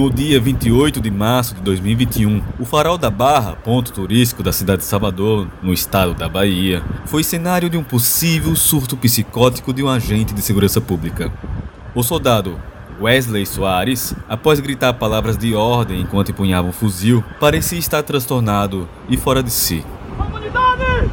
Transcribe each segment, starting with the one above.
No dia 28 de março de 2021, o Farol da Barra, ponto turístico da cidade de Salvador, no estado da Bahia, foi cenário de um possível surto psicótico de um agente de segurança pública. O soldado Wesley Soares, após gritar palavras de ordem enquanto empunhava um fuzil, parecia estar transtornado e fora de si. Comunidade!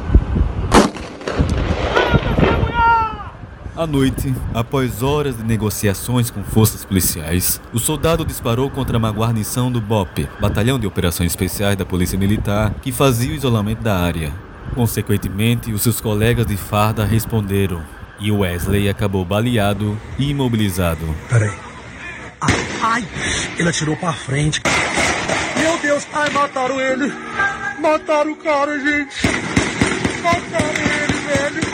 À noite, após horas de negociações com forças policiais, o soldado disparou contra uma guarnição do BOP, Batalhão de Operações Especiais da Polícia Militar, que fazia o isolamento da área. Consequentemente, os seus colegas de farda responderam, e Wesley acabou baleado e imobilizado. Peraí. Ai, ai, ele atirou pra frente. Meu Deus, ai, mataram ele. Mataram o cara, gente. Mataram ele, velho.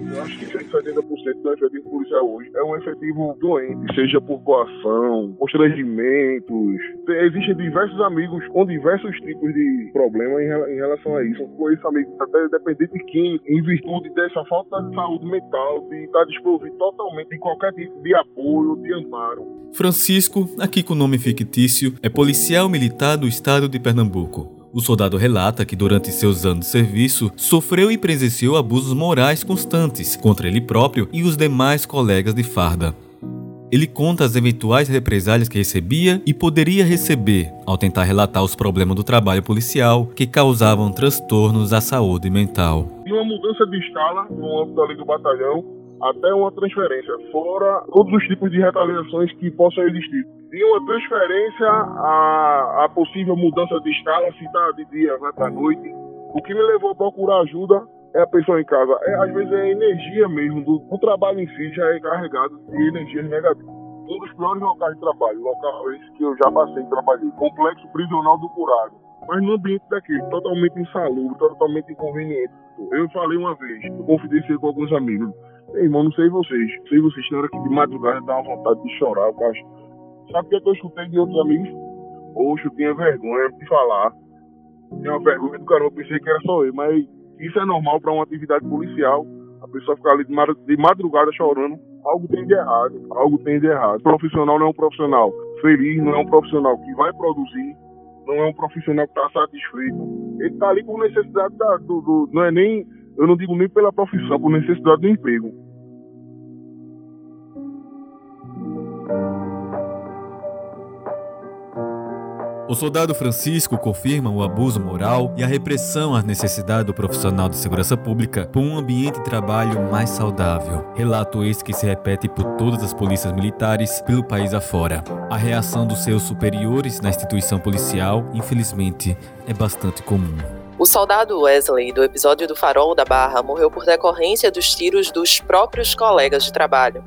Eu acho que 70% do efetivo policial hoje é um efetivo doente, seja por coação, constrangimentos. Existem diversos amigos com diversos tipos de problema em relação a isso. Com esse amigo até dependente de químico, em virtude dessa falta de saúde mental, de estar desprovido totalmente de qualquer tipo de apoio, de amparo. Francisco, aqui com nome fictício, é policial militar do estado de Pernambuco. O soldado relata que durante seus anos de serviço sofreu e presenciou abusos morais constantes contra ele próprio e os demais colegas de farda. Ele conta as eventuais represálias que recebia e poderia receber ao tentar relatar os problemas do trabalho policial que causavam transtornos à saúde mental. E uma mudança de escala no âmbito ali do batalhão até uma transferência, fora todos os tipos de retaliações que possam existir. De uma transferência a possível mudança de escala, se está de dia, vai para noite. O que me levou a procurar ajuda é a pessoa em casa. É, às vezes é a energia mesmo, do, o trabalho em si já é carregado de energias negativas. Um dos piores locais de trabalho, local esse que eu já passei, trabalhei, complexo prisional do Curado. Mas no ambiente daquele, totalmente insalubre, totalmente inconveniente. Eu falei uma vez, eu confidenciei com alguns amigos, Ei, irmão, não sei vocês. Sei vocês, na hora que de madrugada dá uma vontade de chorar, eu acho. Sabe o que eu escutei de outros amigos? Oxe, eu tinha vergonha de falar. Tinha uma vergonha do caramba, pensei que era só eu, mas isso é normal para uma atividade policial. A pessoa ficar ali de madrugada chorando. Algo tem de errado. Algo tem de errado. Profissional não é um profissional feliz, não é um profissional que vai produzir, não é um profissional que está satisfeito. Ele está ali por necessidade da, do, do. Não é nem eu não digo nem pela profissão, por necessidade do emprego. O soldado Francisco confirma o abuso moral e a repressão às necessidades do profissional de segurança pública por um ambiente de trabalho mais saudável. Relato esse que se repete por todas as polícias militares pelo país afora. A reação dos seus superiores na instituição policial, infelizmente, é bastante comum. O soldado Wesley, do episódio do Farol da Barra, morreu por decorrência dos tiros dos próprios colegas de trabalho.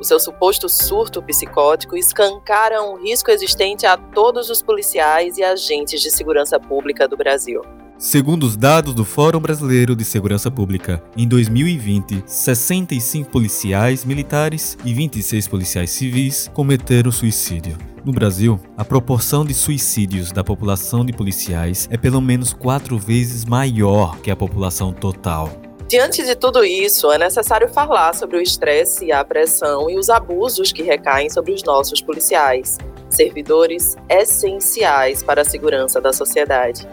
O seu suposto surto psicótico escancara um risco existente a todos os policiais e agentes de segurança pública do Brasil. Segundo os dados do Fórum Brasileiro de Segurança Pública, em 2020, 65 policiais militares e 26 policiais civis cometeram suicídio. No Brasil, a proporção de suicídios da população de policiais é pelo menos quatro vezes maior que a população total. Diante de tudo isso, é necessário falar sobre o estresse, a pressão e os abusos que recaem sobre os nossos policiais, servidores essenciais para a segurança da sociedade.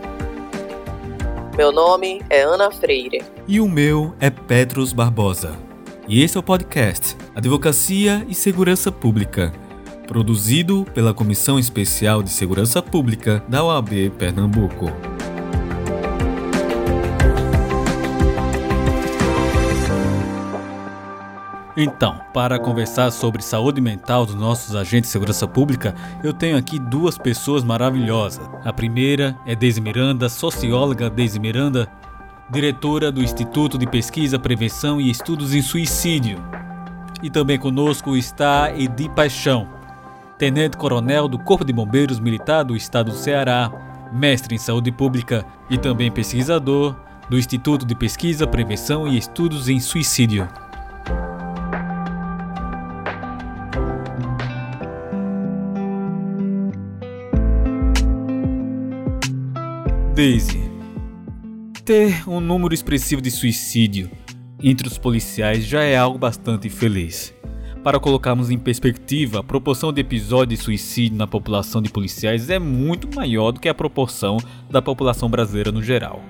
Meu nome é Ana Freire. E o meu é Petros Barbosa. E esse é o podcast Advocacia e Segurança Pública produzido pela Comissão Especial de Segurança Pública da OAB Pernambuco. Então, para conversar sobre saúde mental dos nossos agentes de segurança pública, eu tenho aqui duas pessoas maravilhosas. A primeira é Deise Miranda, socióloga Deise Miranda, diretora do Instituto de Pesquisa, Prevenção e Estudos em Suicídio. E também conosco está Edi Paixão, tenente-coronel do Corpo de Bombeiros Militar do Estado do Ceará, mestre em saúde pública e também pesquisador do Instituto de Pesquisa, Prevenção e Estudos em Suicídio. Daisy. Ter um número expressivo de suicídio entre os policiais já é algo bastante infeliz. Para colocarmos em perspectiva, a proporção de episódios de suicídio na população de policiais é muito maior do que a proporção da população brasileira no geral.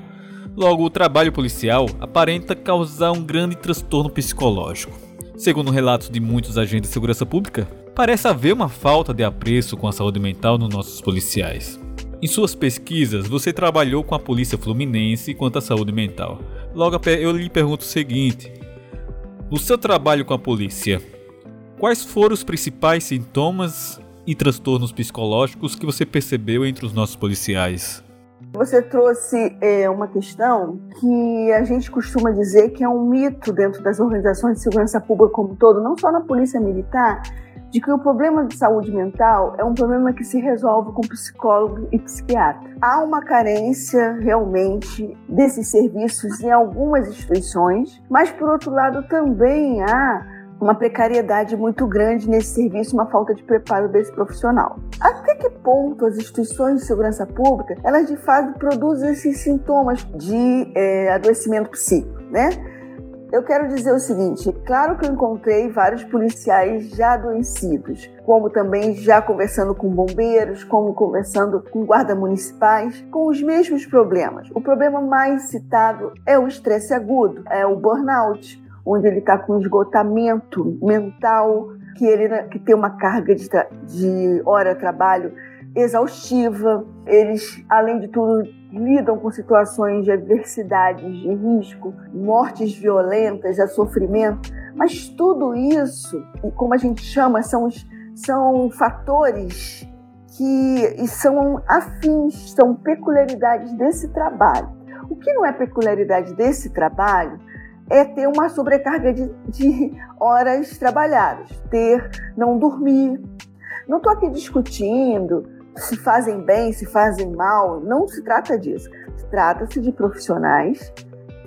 Logo, o trabalho policial aparenta causar um grande transtorno psicológico. Segundo relatos de muitos agentes de segurança pública, parece haver uma falta de apreço com a saúde mental nos nossos policiais. Em suas pesquisas, você trabalhou com a Polícia Fluminense quanto à saúde mental. Logo, eu lhe pergunto o seguinte: no seu trabalho com a polícia, quais foram os principais sintomas e transtornos psicológicos que você percebeu entre os nossos policiais? Você trouxe é, uma questão que a gente costuma dizer que é um mito dentro das organizações de segurança pública como um todo, não só na polícia militar, de que o problema de saúde mental é um problema que se resolve com psicólogo e psiquiatra. Há uma carência realmente desses serviços em algumas instituições, mas por outro lado também há uma precariedade muito grande nesse serviço, uma falta de preparo desse profissional. Até que ponto as instituições de segurança pública elas de fato produzem esses sintomas de é, adoecimento psíquico, né? Eu quero dizer o seguinte: claro que eu encontrei vários policiais já adoecidos, como também já conversando com bombeiros, como conversando com guardas municipais, com os mesmos problemas. O problema mais citado é o estresse agudo, é o burnout, onde ele está com esgotamento mental, que ele que tem uma carga de, de hora trabalho exaustiva. Eles, além de tudo, lidam com situações de adversidades, de risco, mortes violentas, de sofrimento. Mas tudo isso, e como a gente chama, são, são fatores que são afins, são peculiaridades desse trabalho. O que não é peculiaridade desse trabalho é ter uma sobrecarga de, de horas trabalhadas, ter, não dormir. Não estou aqui discutindo se fazem bem, se fazem mal, não se trata disso. Trata-se de profissionais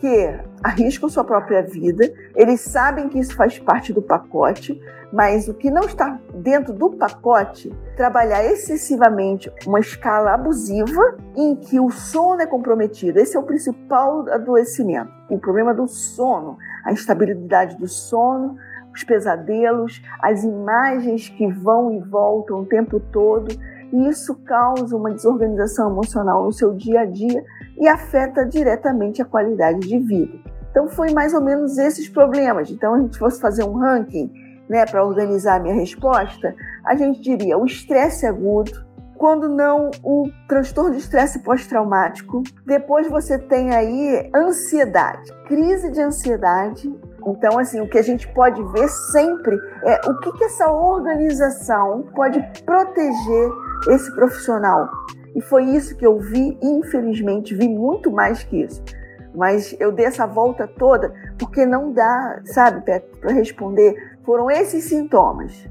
que arriscam sua própria vida, eles sabem que isso faz parte do pacote, mas o que não está dentro do pacote, trabalhar excessivamente uma escala abusiva em que o sono é comprometido. Esse é o principal adoecimento. O problema do sono, a instabilidade do sono, os pesadelos, as imagens que vão e voltam o tempo todo. E isso causa uma desorganização emocional no seu dia a dia e afeta diretamente a qualidade de vida. Então foi mais ou menos esses problemas. Então a gente fosse fazer um ranking, né, para organizar a minha resposta, a gente diria o estresse agudo, quando não o transtorno de estresse pós-traumático. Depois você tem aí ansiedade, crise de ansiedade. Então, assim, o que a gente pode ver sempre é o que, que essa organização pode proteger esse profissional. E foi isso que eu vi, infelizmente, vi muito mais que isso. Mas eu dei essa volta toda porque não dá, sabe, para responder. Foram esses sintomas.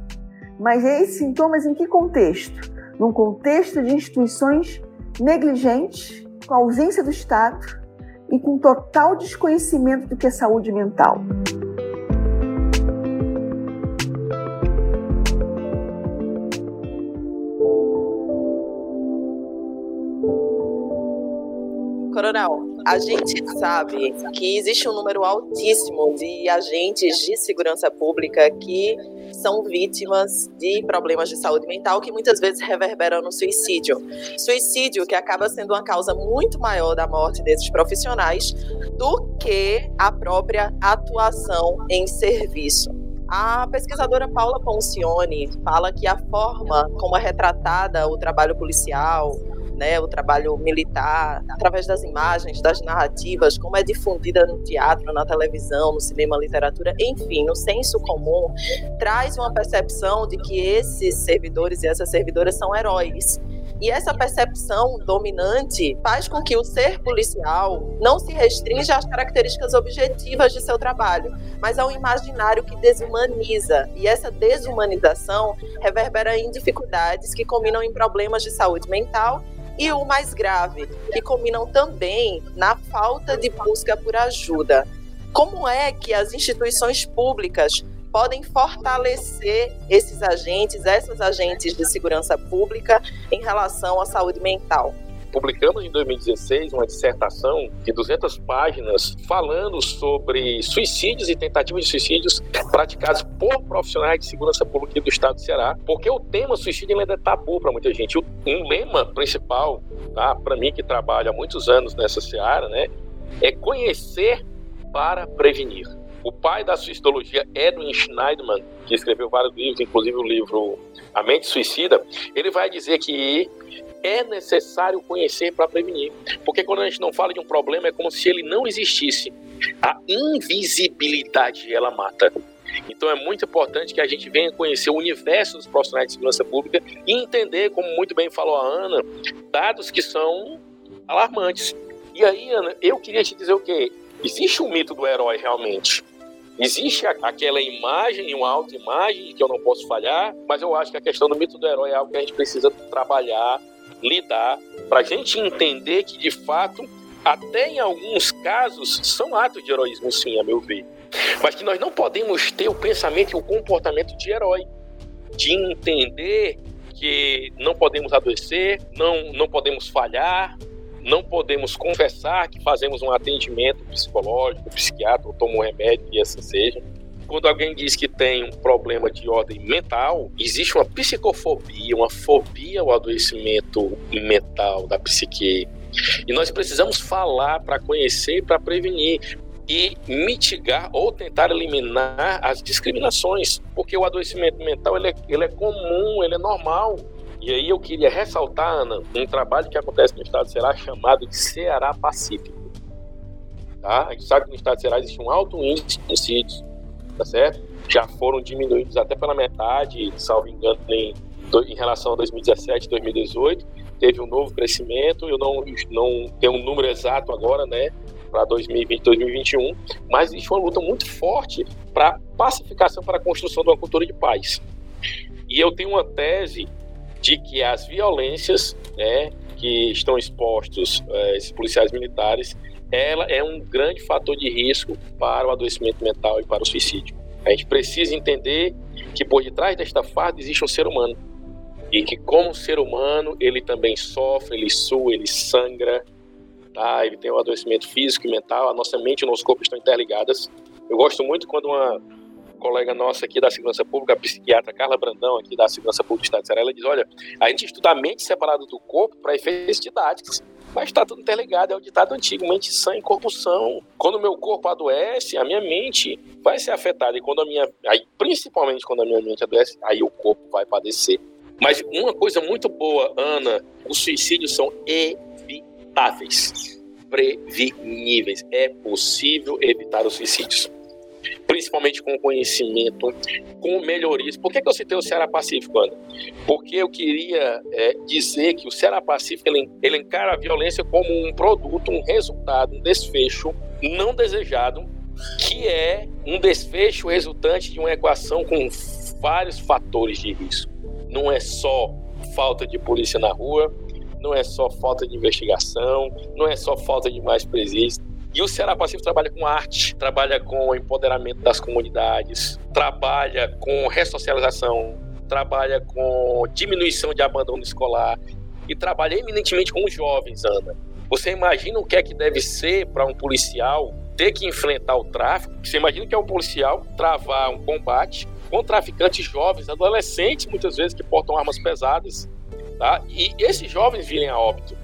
Mas esses sintomas em que contexto? Num contexto de instituições negligentes, com ausência do Estado e com total desconhecimento do que é saúde mental. Coronel, a gente sabe que existe um número altíssimo de agentes de segurança pública que são vítimas de problemas de saúde mental que muitas vezes reverberam no suicídio. Suicídio que acaba sendo uma causa muito maior da morte desses profissionais do que a própria atuação em serviço. A pesquisadora Paula Poncioni fala que a forma como é retratada o trabalho policial, né, o trabalho militar, através das imagens, das narrativas, como é difundida no teatro, na televisão, no cinema, literatura, enfim, no senso comum, traz uma percepção de que esses servidores e essas servidoras são heróis. E essa percepção dominante faz com que o ser policial não se restrinja às características objetivas de seu trabalho, mas ao imaginário que desumaniza. E essa desumanização reverbera em dificuldades que combinam em problemas de saúde mental e o mais grave, que combinam também na falta de busca por ajuda. Como é que as instituições públicas podem fortalecer esses agentes, essas agentes de segurança pública em relação à saúde mental? Publicamos em 2016 uma dissertação de 200 páginas falando sobre suicídios e tentativas de suicídios praticados por profissionais de segurança pública do estado do Ceará, porque o tema suicídio ainda é tabu para muita gente. Um lema principal, tá, para mim que trabalho há muitos anos nessa seara, né, é conhecer para prevenir. O pai da suicidologia, Edwin Schneiderman, que escreveu vários livros, inclusive o livro A Mente Suicida, ele vai dizer que é necessário conhecer para prevenir. Porque quando a gente não fala de um problema, é como se ele não existisse. A invisibilidade, ela mata. Então é muito importante que a gente venha conhecer o universo dos profissionais de segurança pública e entender, como muito bem falou a Ana, dados que são alarmantes. E aí, Ana, eu queria te dizer o quê? Existe um mito do herói realmente. Existe aquela imagem, uma autoimagem que eu não posso falhar, mas eu acho que a questão do mito do herói é algo que a gente precisa trabalhar, lidar, para a gente entender que, de fato, até em alguns casos, são atos de heroísmo, sim, a meu ver. Mas que nós não podemos ter o pensamento e o comportamento de herói, de entender que não podemos adoecer, não, não podemos falhar, não podemos confessar que fazemos um atendimento psicológico, psiquiatra, ou um remédio e assim seja. Quando alguém diz que tem um problema de ordem mental, existe uma psicofobia, uma fobia ao adoecimento mental da psique. E nós precisamos falar para conhecer e para prevenir e mitigar ou tentar eliminar as discriminações, porque o adoecimento mental ele é, ele é comum, ele é normal. E aí eu queria ressaltar, Ana, um trabalho que acontece no estado de Ceará chamado de Ceará Pacífico. Tá? A gente sabe que no estado de Ceará existe um alto índice de homicídios, tá certo? Já foram diminuídos até pela metade, salvo engano, em, em relação a 2017, 2018. Teve um novo crescimento, eu não, não tenho um número exato agora, né? para 2020, 2021, mas existe uma luta muito forte para pacificação, para a construção de uma cultura de paz. E eu tenho uma tese de que as violências né, que estão expostos é, esses policiais militares, ela é um grande fator de risco para o adoecimento mental e para o suicídio. A gente precisa entender que por detrás desta farda existe um ser humano e que como ser humano ele também sofre, ele sua, ele sangra, tá? Ele tem um adoecimento físico e mental. A nossa mente e o nosso corpo estão interligadas. Eu gosto muito quando uma colega nossa aqui da Segurança Pública, a psiquiatra Carla Brandão, aqui da Segurança Pública do Estado de Ceará, ela diz: olha, a gente estuda a mente separada do corpo para efeitos didáticos. Mas está tudo interligado, é o ditado antigo, mente sã e corpo são. Quando o meu corpo adoece, a minha mente vai ser afetada. E quando a minha. Aí, principalmente quando a minha mente adoece, aí o corpo vai padecer. Mas uma coisa muito boa, Ana, os suicídios são evitáveis, preveníveis. É possível evitar os suicídios principalmente com conhecimento, com melhorias. Por que, que eu citei o Ceará Pacífico, Ana? Porque eu queria é, dizer que o Ceará Pacífico ele, ele encara a violência como um produto, um resultado, um desfecho não desejado, que é um desfecho resultante de uma equação com vários fatores de risco. Não é só falta de polícia na rua, não é só falta de investigação, não é só falta de mais presídios, e o Ceará Pacífico trabalha com arte, trabalha com empoderamento das comunidades, trabalha com ressocialização, trabalha com diminuição de abandono escolar e trabalha eminentemente com os jovens, Ana. Você imagina o que é que deve ser para um policial ter que enfrentar o tráfico? Você imagina que é um policial travar um combate com traficantes jovens, adolescentes, muitas vezes, que portam armas pesadas, tá? E esses jovens virem a óbito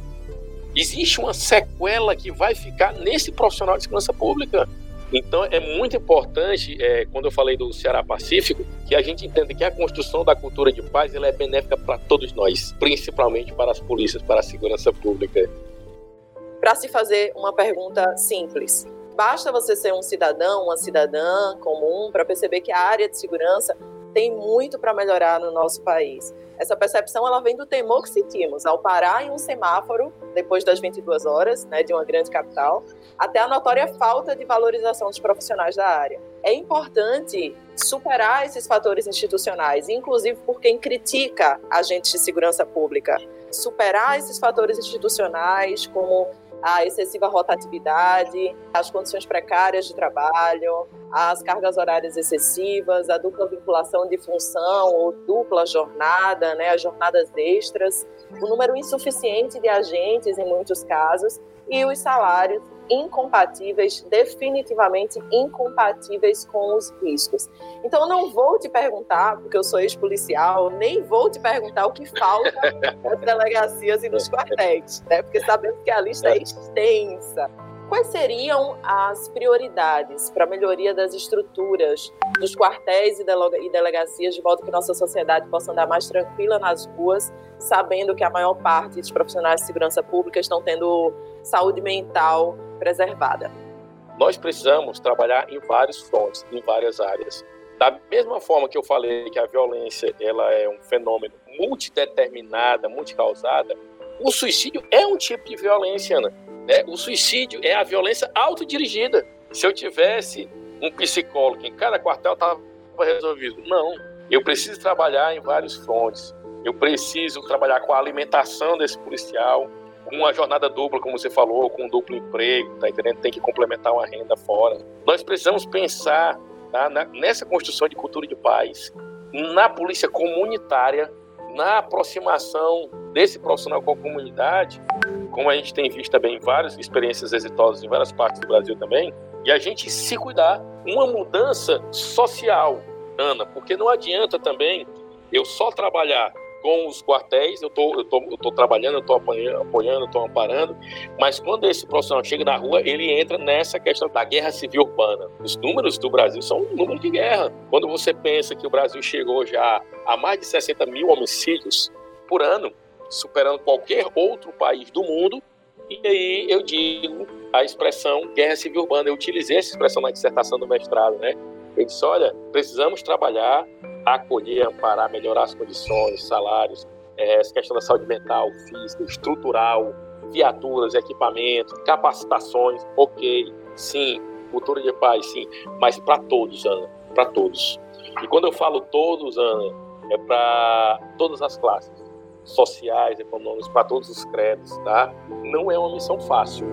existe uma sequela que vai ficar nesse profissional de segurança pública. Então é muito importante, é, quando eu falei do Ceará Pacífico, que a gente entenda que a construção da cultura de paz ela é benéfica para todos nós, principalmente para as polícias, para a segurança pública. Para se fazer uma pergunta simples, basta você ser um cidadão, uma cidadã comum para perceber que a área de segurança tem muito para melhorar no nosso país. Essa percepção ela vem do temor que sentimos ao parar em um semáforo depois das 22 horas, né, de uma grande capital, até a notória falta de valorização dos profissionais da área. É importante superar esses fatores institucionais, inclusive por quem critica agentes de segurança pública. Superar esses fatores institucionais, como a excessiva rotatividade, as condições precárias de trabalho, as cargas horárias excessivas, a dupla vinculação de função ou dupla jornada, né, as jornadas extras, o número insuficiente de agentes em muitos casos e os salários incompatíveis, definitivamente incompatíveis com os riscos. Então, eu não vou te perguntar, porque eu sou ex-policial, nem vou te perguntar o que falta nas delegacias e nos quartéis, né? porque sabemos que a lista é extensa. Quais seriam as prioridades para a melhoria das estruturas dos quartéis e delegacias, de modo que nossa sociedade possa andar mais tranquila nas ruas, sabendo que a maior parte dos profissionais de segurança pública estão tendo saúde mental preservada? Nós precisamos trabalhar em vários frontes, em várias áreas. Da mesma forma que eu falei que a violência ela é um fenômeno multideterminada, multicausada, o suicídio é um tipo de violência, Ana. Né? O suicídio é a violência autodirigida. Se eu tivesse um psicólogo em cada quartel, estava resolvido. Não. Eu preciso trabalhar em vários frontes. Eu preciso trabalhar com a alimentação desse policial, uma jornada dupla, como você falou, com um duplo emprego, tá entendendo? Tem que complementar uma renda fora. Nós precisamos pensar tá, na, nessa construção de cultura de paz, na polícia comunitária, na aproximação desse profissional com a comunidade, como a gente tem visto também várias experiências exitosas em várias partes do Brasil também, e a gente se cuidar, uma mudança social, Ana, porque não adianta também eu só trabalhar com os quartéis, eu tô, eu tô, eu tô trabalhando, eu tô apoiando, apoiando, eu tô amparando, mas quando esse profissional chega na rua, ele entra nessa questão da guerra civil urbana. Os números do Brasil são um número de guerra. Quando você pensa que o Brasil chegou já a mais de 60 mil homicídios por ano, superando qualquer outro país do mundo, e aí eu digo a expressão guerra civil urbana. Eu utilizei essa expressão na dissertação do mestrado, né? Eu disse, olha, precisamos trabalhar acolher, amparar, melhorar as condições, salários, é, questão da saúde mental, física, estrutural, viaturas, equipamentos, capacitações, ok, sim, cultura de paz, sim, mas para todos, Ana, para todos. E quando eu falo todos, Ana, é para todas as classes, sociais, econômicas, para todos os créditos, tá? Não é uma missão fácil.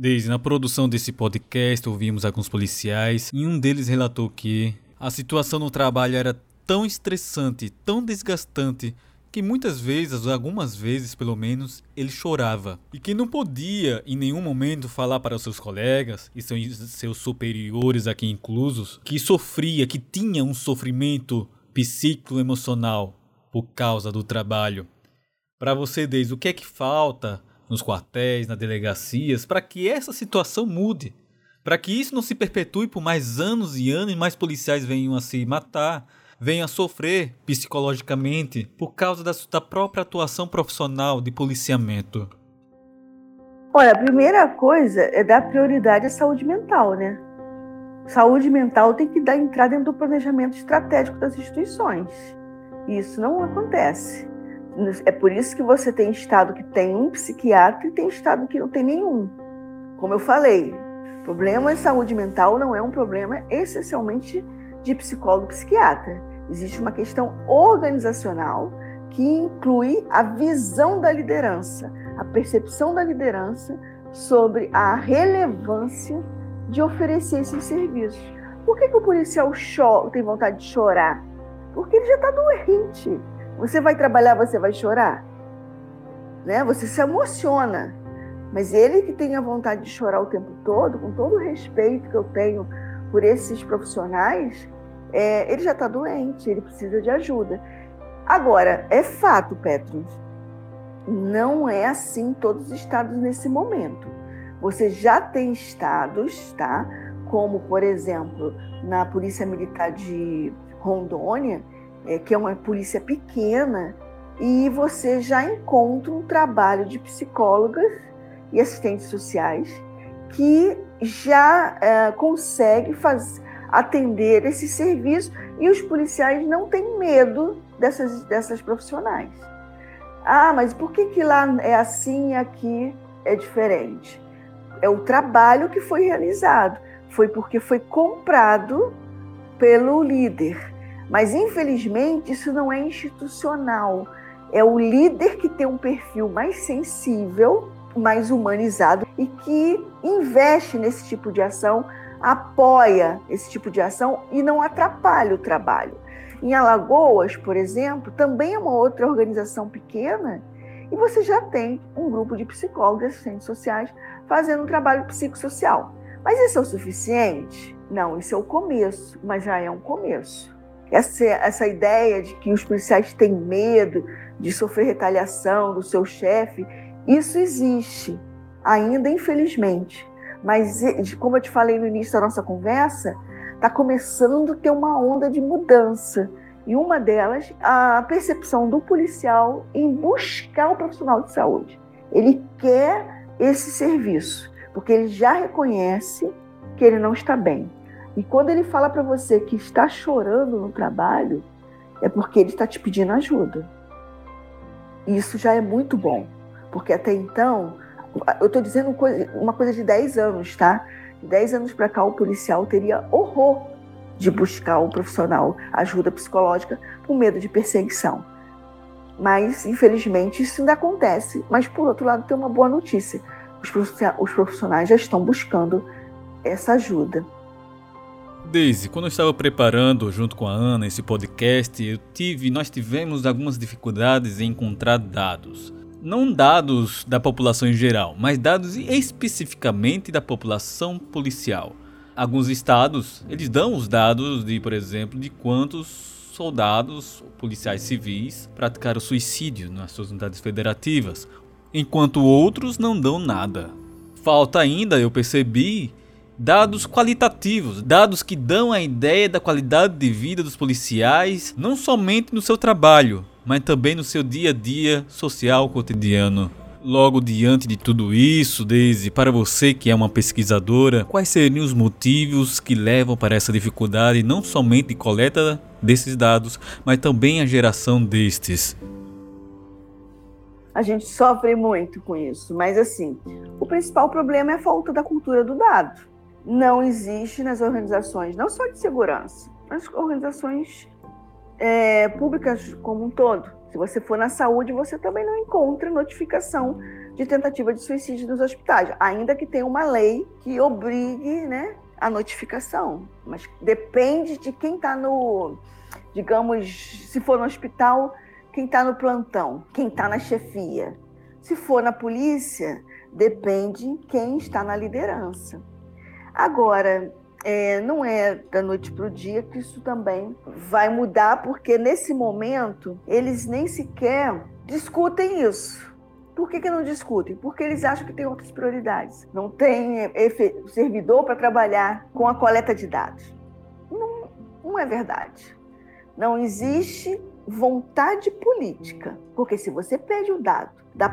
Desde na produção desse podcast, ouvimos alguns policiais e um deles relatou que a situação no trabalho era tão estressante, tão desgastante, que muitas vezes, algumas vezes pelo menos, ele chorava. E que não podia em nenhum momento falar para os seus colegas e seus superiores aqui inclusos que sofria, que tinha um sofrimento psicoemocional por causa do trabalho. Para você, desde o que é que falta nos quartéis, nas delegacias, para que essa situação mude, para que isso não se perpetue por mais anos e anos e mais policiais venham a se matar, venham a sofrer psicologicamente por causa da, da própria atuação profissional de policiamento? Olha, a primeira coisa é dar prioridade à saúde mental, né? Saúde mental tem que dar entrada dentro do planejamento estratégico das instituições. Isso não acontece. É por isso que você tem estado que tem um psiquiatra e tem estado que não tem nenhum. Como eu falei, problema de saúde mental não é um problema essencialmente de psicólogo psiquiatra. Existe uma questão organizacional que inclui a visão da liderança, a percepção da liderança sobre a relevância de oferecer esses serviços. Por que, que o policial tem vontade de chorar? Porque ele já está doente você vai trabalhar, você vai chorar? Né? Você se emociona. Mas ele que tem a vontade de chorar o tempo todo, com todo o respeito que eu tenho por esses profissionais, é, ele já está doente, ele precisa de ajuda. Agora, é fato, Petros, não é assim todos os estados nesse momento. Você já tem estados, tá? Como, por exemplo, na Polícia Militar de Rondônia, é, que é uma polícia pequena, e você já encontra um trabalho de psicólogas e assistentes sociais que já é, consegue faz, atender esse serviço e os policiais não têm medo dessas, dessas profissionais. Ah, mas por que, que lá é assim e aqui é diferente? É o trabalho que foi realizado, foi porque foi comprado pelo líder Mas, infelizmente, isso não é institucional. É o líder que tem um perfil mais sensível, mais humanizado e que investe nesse tipo de ação, apoia esse tipo de ação e não atrapalha o trabalho. Em Alagoas, por exemplo, também é uma outra organização pequena e você já tem um grupo de psicólogos e assistentes sociais fazendo um trabalho psicossocial. Mas isso é o suficiente? Não, isso é o começo, mas já é um começo. Essa, essa ideia de que os policiais têm medo de sofrer retaliação do seu chefe, isso existe, ainda infelizmente. Mas, como eu te falei no início da nossa conversa, está começando a ter uma onda de mudança. E uma delas, a percepção do policial em buscar o profissional de saúde. Ele quer esse serviço, porque ele já reconhece que ele não está bem. E quando ele fala para você que está chorando no trabalho, é porque ele está te pedindo ajuda. Isso já é muito bom, porque até então, eu estou dizendo uma coisa de 10 anos, tá? De 10 anos para cá, o policial teria horror de buscar o profissional ajuda psicológica com medo de perseguição. Mas, infelizmente, isso ainda acontece. Mas, por outro lado, tem uma boa notícia: os profissionais já estão buscando essa ajuda. Daisy, quando eu estava preparando junto com a Ana esse podcast, eu tive, nós tivemos algumas dificuldades em encontrar dados. Não dados da população em geral, mas dados especificamente da população policial. Alguns estados, eles dão os dados de, por exemplo, de quantos soldados, policiais civis, praticaram suicídio nas suas unidades federativas, enquanto outros não dão nada. Falta ainda, eu percebi, dados qualitativos, dados que dão a ideia da qualidade de vida dos policiais, não somente no seu trabalho, mas também no seu dia a dia social cotidiano. Logo diante de tudo isso, Daisy, para você que é uma pesquisadora, quais seriam os motivos que levam para essa dificuldade não somente de coleta desses dados, mas também a geração destes? A gente sofre muito com isso, mas assim, o principal problema é a falta da cultura do dado não existe nas organizações, não só de segurança, mas organizações é, públicas como um todo. Se você for na saúde, você também não encontra notificação de tentativa de suicídio nos hospitais, ainda que tenha uma lei que obrigue né, a notificação. Mas depende de quem está no, digamos, se for no hospital, quem está no plantão, quem está na chefia. Se for na polícia, depende quem está na liderança. Agora, é, não é da noite para o dia que isso também vai mudar, porque nesse momento eles nem sequer discutem isso. Por que, que não discutem? Porque eles acham que tem outras prioridades. Não tem servidor para trabalhar com a coleta de dados. Não, não é verdade. Não existe vontade política. Porque se você pede o dado da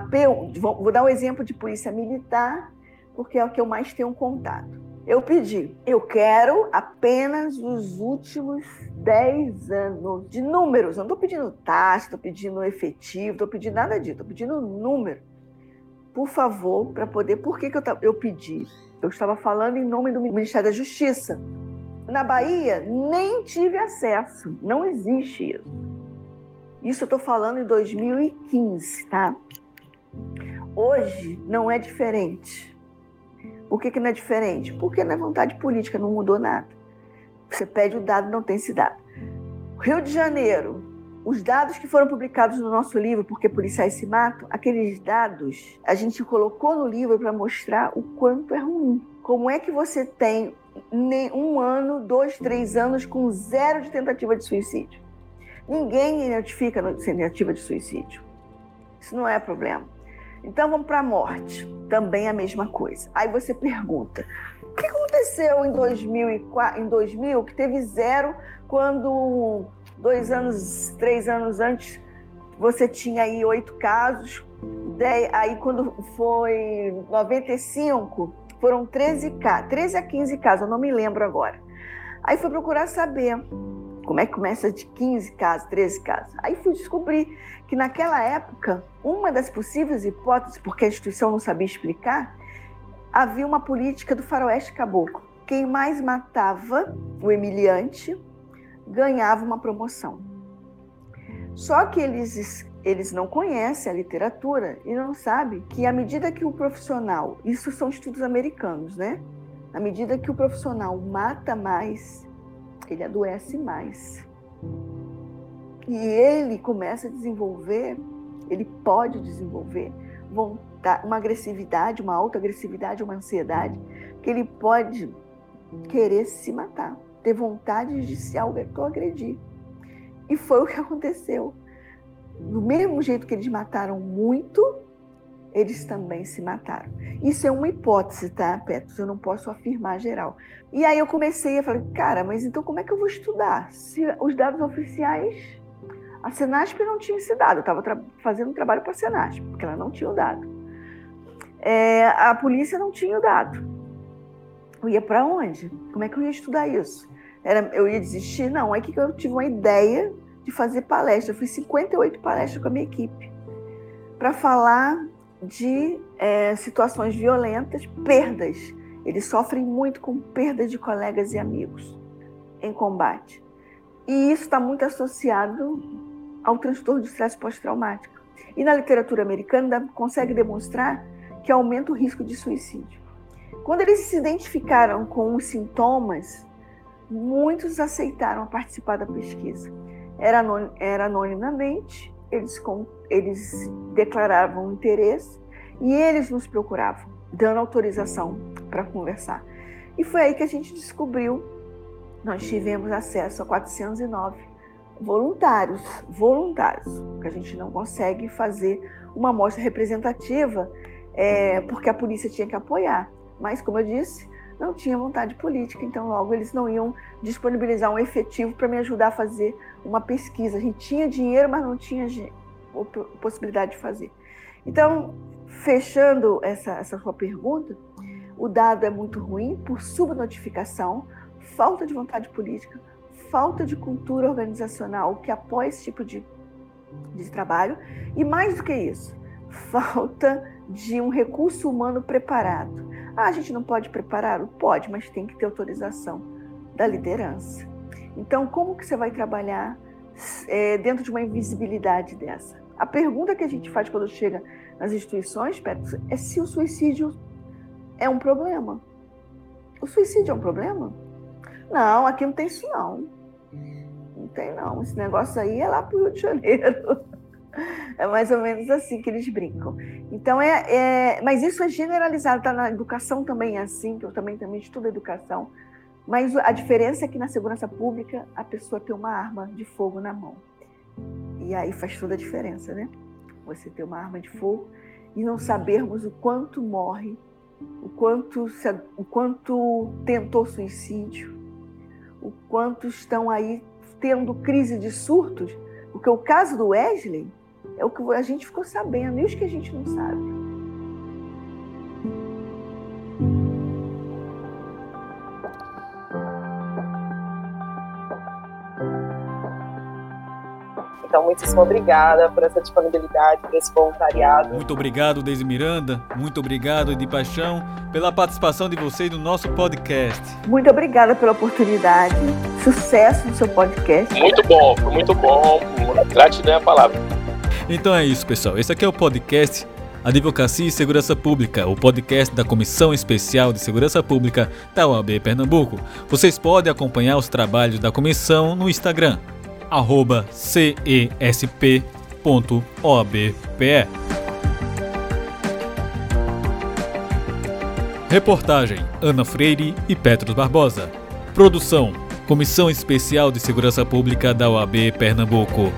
vou dar um exemplo de polícia militar, porque é o que eu mais tenho contato eu pedi, eu quero apenas os últimos 10 anos de números. Eu não estou pedindo taxa, estou pedindo efetivo, estou pedindo nada disso, estou pedindo número. Por favor, para poder. Por que, que eu, eu pedi? Eu estava falando em nome do Ministério da Justiça. Na Bahia, nem tive acesso, não existe isso. Isso eu estou falando em 2015, tá? Hoje não é diferente. Por que, que não é diferente? Porque na vontade política não mudou nada. Você pede o dado, não tem esse dado. Rio de Janeiro, os dados que foram publicados no nosso livro, Porque Policiais se Matam, aqueles dados a gente colocou no livro para mostrar o quanto é ruim. Como é que você tem um ano, dois, três anos com zero de tentativa de suicídio? Ninguém identifica tentativa de suicídio. Isso não é problema. Então vamos para a morte, também a mesma coisa. Aí você pergunta: o que aconteceu em 2004, em 2000 que teve zero quando dois anos, três anos antes você tinha aí oito casos, aí quando foi 95 foram 13 casos, 13 a 15 casos, eu não me lembro agora. Aí fui procurar saber como é que começa de 15 casos, 13 casos. Aí fui descobrir que naquela época, uma das possíveis hipóteses, porque a instituição não sabia explicar, havia uma política do faroeste caboclo. Quem mais matava o emiliante ganhava uma promoção. Só que eles, eles não conhecem a literatura e não sabem que à medida que o profissional, isso são estudos americanos, né? À medida que o profissional mata mais, ele adoece mais. E ele começa a desenvolver, ele pode desenvolver uma agressividade, uma alta agressividade, uma ansiedade, que ele pode querer se matar, ter vontade de se auto-agredir. E foi o que aconteceu. Do mesmo jeito que eles mataram muito, eles também se mataram. Isso é uma hipótese, tá, Petros? Eu não posso afirmar geral. E aí eu comecei a falar, cara, mas então como é que eu vou estudar? Se os dados oficiais. A Senasp não tinha esse dado, eu estava fazendo um trabalho para a Senasp, porque ela não tinha o dado. É, a polícia não tinha o dado. Eu ia para onde? Como é que eu ia estudar isso? Era, eu ia desistir? Não, é que eu tive uma ideia de fazer palestra. Eu fiz 58 palestras com a minha equipe para falar de é, situações violentas, perdas. Eles sofrem muito com perda de colegas e amigos em combate. E isso está muito associado ao transtorno de estresse pós-traumático. E na literatura americana consegue demonstrar que aumenta o risco de suicídio. Quando eles se identificaram com os sintomas muitos aceitaram participar da pesquisa. Era, era anonimamente, eles, eles declaravam interesse e eles nos procuravam, dando autorização para conversar. E foi aí que a gente descobriu, nós tivemos acesso a 409 voluntários, voluntários, que a gente não consegue fazer uma amostra representativa é, porque a polícia tinha que apoiar. Mas, como eu disse, não tinha vontade política, então logo eles não iam disponibilizar um efetivo para me ajudar a fazer uma pesquisa. A gente tinha dinheiro, mas não tinha possibilidade de fazer. Então, fechando essa, essa sua pergunta, o dado é muito ruim por subnotificação, falta de vontade política, falta de cultura organizacional que apoia esse tipo de, de trabalho, e mais do que isso, falta de um recurso humano preparado. Ah, a gente não pode preparar? Pode, mas tem que ter autorização da liderança. Então, como que você vai trabalhar é, dentro de uma invisibilidade dessa? A pergunta que a gente faz quando chega nas instituições, Petros, é se o suicídio é um problema. O suicídio é um problema? Não, aqui não tem isso não. Não tem não. Esse negócio aí é lá para o Rio de Janeiro. É mais ou menos assim que eles brincam. Então é, é mas isso é generalizado, tá na educação também é assim, que eu também também estudo educação. Mas a diferença é que na segurança pública a pessoa tem uma arma de fogo na mão. E aí faz toda a diferença, né? Você ter uma arma de fogo e não sabermos o quanto morre, o quanto, o quanto tentou suicídio, o quanto estão aí tendo crise de surtos, porque o caso do Wesley é o que a gente ficou sabendo, e os que a gente não sabe. Então, muitíssimo obrigada por essa disponibilidade, por esse voluntariado. Muito obrigado, Deise Miranda. Muito obrigado, de paixão, pela participação de vocês no nosso podcast. Muito obrigada pela oportunidade. Sucesso no seu podcast. Muito bom, muito bom. Gratidão é a palavra. Então é isso, pessoal. Esse aqui é o podcast Advocacia e Segurança Pública, o podcast da Comissão Especial de Segurança Pública da OAB Pernambuco. Vocês podem acompanhar os trabalhos da comissão no Instagram, cesp.oabpe. Reportagem Ana Freire e Petros Barbosa. Produção Comissão Especial de Segurança Pública da OAB Pernambuco.